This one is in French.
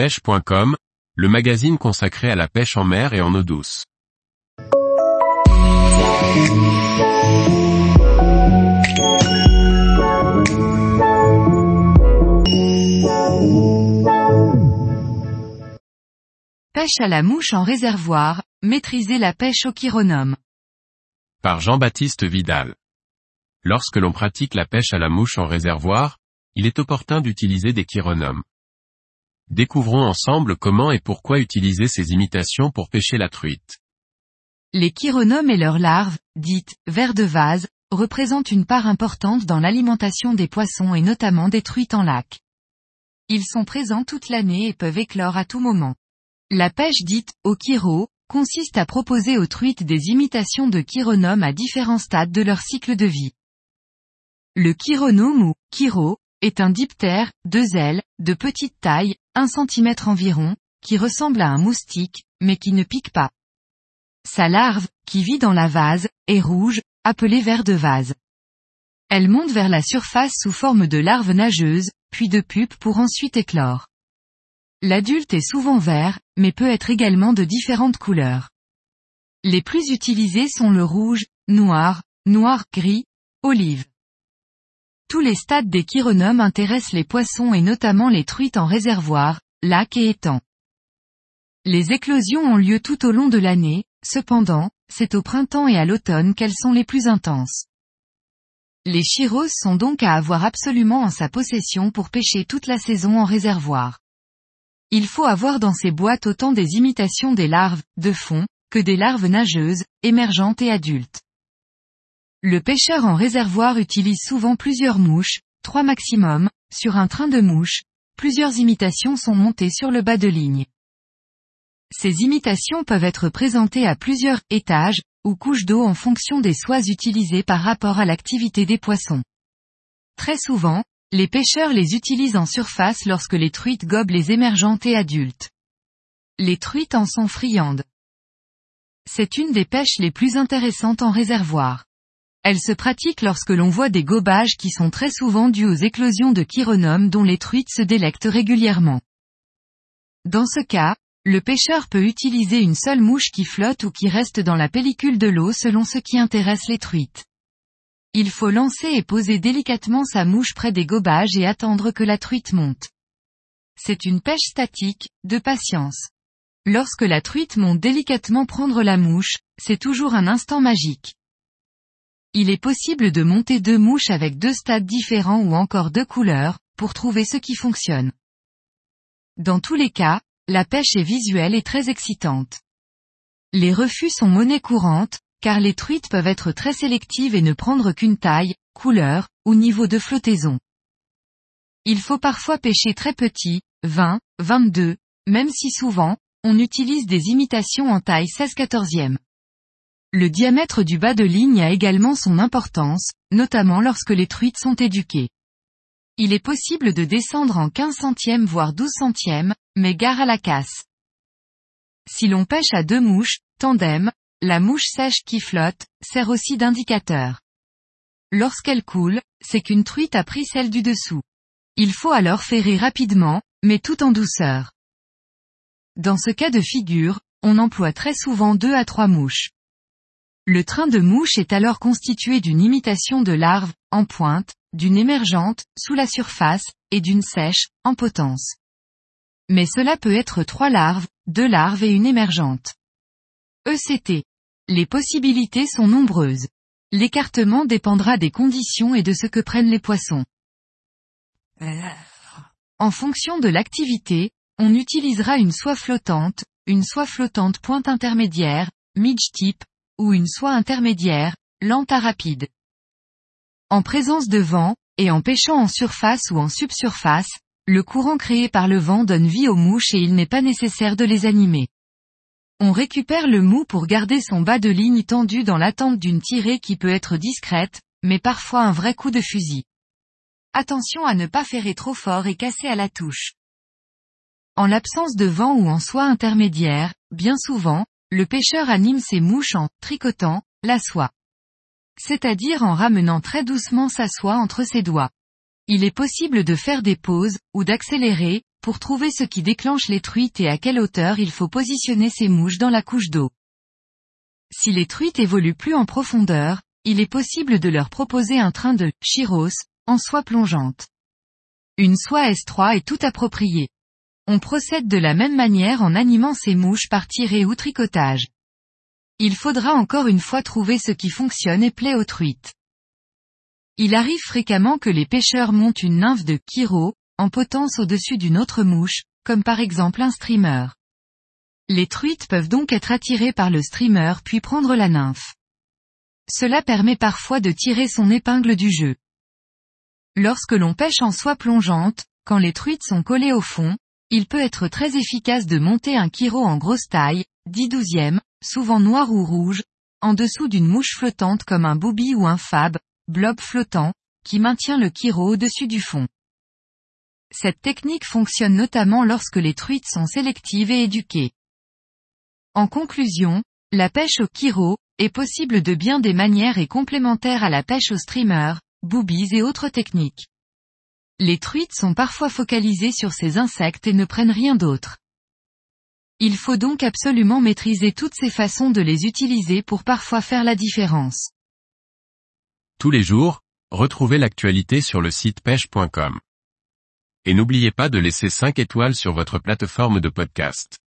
pêche.com, le magazine consacré à la pêche en mer et en eau douce. Pêche à la mouche en réservoir, maîtriser la pêche au chironome. Par Jean-Baptiste Vidal. Lorsque l'on pratique la pêche à la mouche en réservoir, il est opportun d'utiliser des chironomes. Découvrons ensemble comment et pourquoi utiliser ces imitations pour pêcher la truite. Les chironomes et leurs larves, dites vers de vase, représentent une part importante dans l'alimentation des poissons et notamment des truites en lac. Ils sont présents toute l'année et peuvent éclore à tout moment. La pêche dite au chiro consiste à proposer aux truites des imitations de chironomes à différents stades de leur cycle de vie. Le chironome ou chiro est un diptère, deux ailes, de petite taille, 1 cm environ, qui ressemble à un moustique, mais qui ne pique pas. Sa larve, qui vit dans la vase, est rouge, appelée ver de vase. Elle monte vers la surface sous forme de larve nageuse, puis de pupe pour ensuite éclore. L'adulte est souvent vert, mais peut être également de différentes couleurs. Les plus utilisés sont le rouge, noir, noir-gris, olive. Tous les stades des chironomes intéressent les poissons et notamment les truites en réservoir, lacs et étangs. Les éclosions ont lieu tout au long de l'année, cependant, c'est au printemps et à l'automne qu'elles sont les plus intenses. Les chiros sont donc à avoir absolument en sa possession pour pêcher toute la saison en réservoir. Il faut avoir dans ces boîtes autant des imitations des larves, de fond, que des larves nageuses, émergentes et adultes. Le pêcheur en réservoir utilise souvent plusieurs mouches, trois maximum, sur un train de mouches, plusieurs imitations sont montées sur le bas de ligne. Ces imitations peuvent être présentées à plusieurs étages, ou couches d'eau en fonction des soies utilisées par rapport à l'activité des poissons. Très souvent, les pêcheurs les utilisent en surface lorsque les truites gobent les émergentes et adultes. Les truites en sont friandes. C'est une des pêches les plus intéressantes en réservoir. Elle se pratique lorsque l'on voit des gobages qui sont très souvent dus aux éclosions de chironomes dont les truites se délectent régulièrement. Dans ce cas, le pêcheur peut utiliser une seule mouche qui flotte ou qui reste dans la pellicule de l'eau selon ce qui intéresse les truites. Il faut lancer et poser délicatement sa mouche près des gobages et attendre que la truite monte. C'est une pêche statique, de patience. Lorsque la truite monte délicatement prendre la mouche, c'est toujours un instant magique. Il est possible de monter deux mouches avec deux stades différents ou encore deux couleurs, pour trouver ce qui fonctionne. Dans tous les cas, la pêche est visuelle et très excitante. Les refus sont monnaie courante, car les truites peuvent être très sélectives et ne prendre qu'une taille, couleur, ou niveau de flottaison. Il faut parfois pêcher très petit, 20, 22, même si souvent, on utilise des imitations en taille 16 14e. Le diamètre du bas de ligne a également son importance, notamment lorsque les truites sont éduquées. Il est possible de descendre en 15 centièmes voire 12 centièmes, mais gare à la casse. Si l'on pêche à deux mouches, tandem, la mouche sèche qui flotte, sert aussi d'indicateur. Lorsqu'elle coule, c'est qu'une truite a pris celle du dessous. Il faut alors ferrer rapidement, mais tout en douceur. Dans ce cas de figure, on emploie très souvent deux à trois mouches. Le train de mouche est alors constitué d'une imitation de larve, en pointe, d'une émergente, sous la surface, et d'une sèche, en potence. Mais cela peut être trois larves, deux larves et une émergente. ECT. Les possibilités sont nombreuses. L'écartement dépendra des conditions et de ce que prennent les poissons. En fonction de l'activité, on utilisera une soie flottante, une soie flottante pointe intermédiaire, midge type, ou une soie intermédiaire, lente à rapide. En présence de vent, et en pêchant en surface ou en subsurface, le courant créé par le vent donne vie aux mouches et il n'est pas nécessaire de les animer. On récupère le mou pour garder son bas de ligne tendu dans l'attente d'une tirée qui peut être discrète, mais parfois un vrai coup de fusil. Attention à ne pas ferrer trop fort et casser à la touche. En l'absence de vent ou en soie intermédiaire, bien souvent, le pêcheur anime ses mouches en tricotant la soie. C'est-à-dire en ramenant très doucement sa soie entre ses doigts. Il est possible de faire des pauses, ou d'accélérer, pour trouver ce qui déclenche les truites et à quelle hauteur il faut positionner ces mouches dans la couche d'eau. Si les truites évoluent plus en profondeur, il est possible de leur proposer un train de chiros en soie plongeante. Une soie S3 est tout appropriée. On procède de la même manière en animant ces mouches par tirée ou tricotage. Il faudra encore une fois trouver ce qui fonctionne et plaît aux truites. Il arrive fréquemment que les pêcheurs montent une nymphe de Kiro, en potence au-dessus d'une autre mouche, comme par exemple un streamer. Les truites peuvent donc être attirées par le streamer puis prendre la nymphe. Cela permet parfois de tirer son épingle du jeu. Lorsque l'on pêche en soie plongeante, quand les truites sont collées au fond, il peut être très efficace de monter un kiro en grosse taille, 10 douzièmes, souvent noir ou rouge, en dessous d'une mouche flottante comme un booby ou un fab, blob flottant, qui maintient le kiro au-dessus du fond. Cette technique fonctionne notamment lorsque les truites sont sélectives et éduquées. En conclusion, la pêche au kiro, est possible de bien des manières et complémentaire à la pêche au streamer, boobies et autres techniques. Les truites sont parfois focalisées sur ces insectes et ne prennent rien d'autre. Il faut donc absolument maîtriser toutes ces façons de les utiliser pour parfois faire la différence. Tous les jours, retrouvez l'actualité sur le site pêche.com. Et n'oubliez pas de laisser 5 étoiles sur votre plateforme de podcast.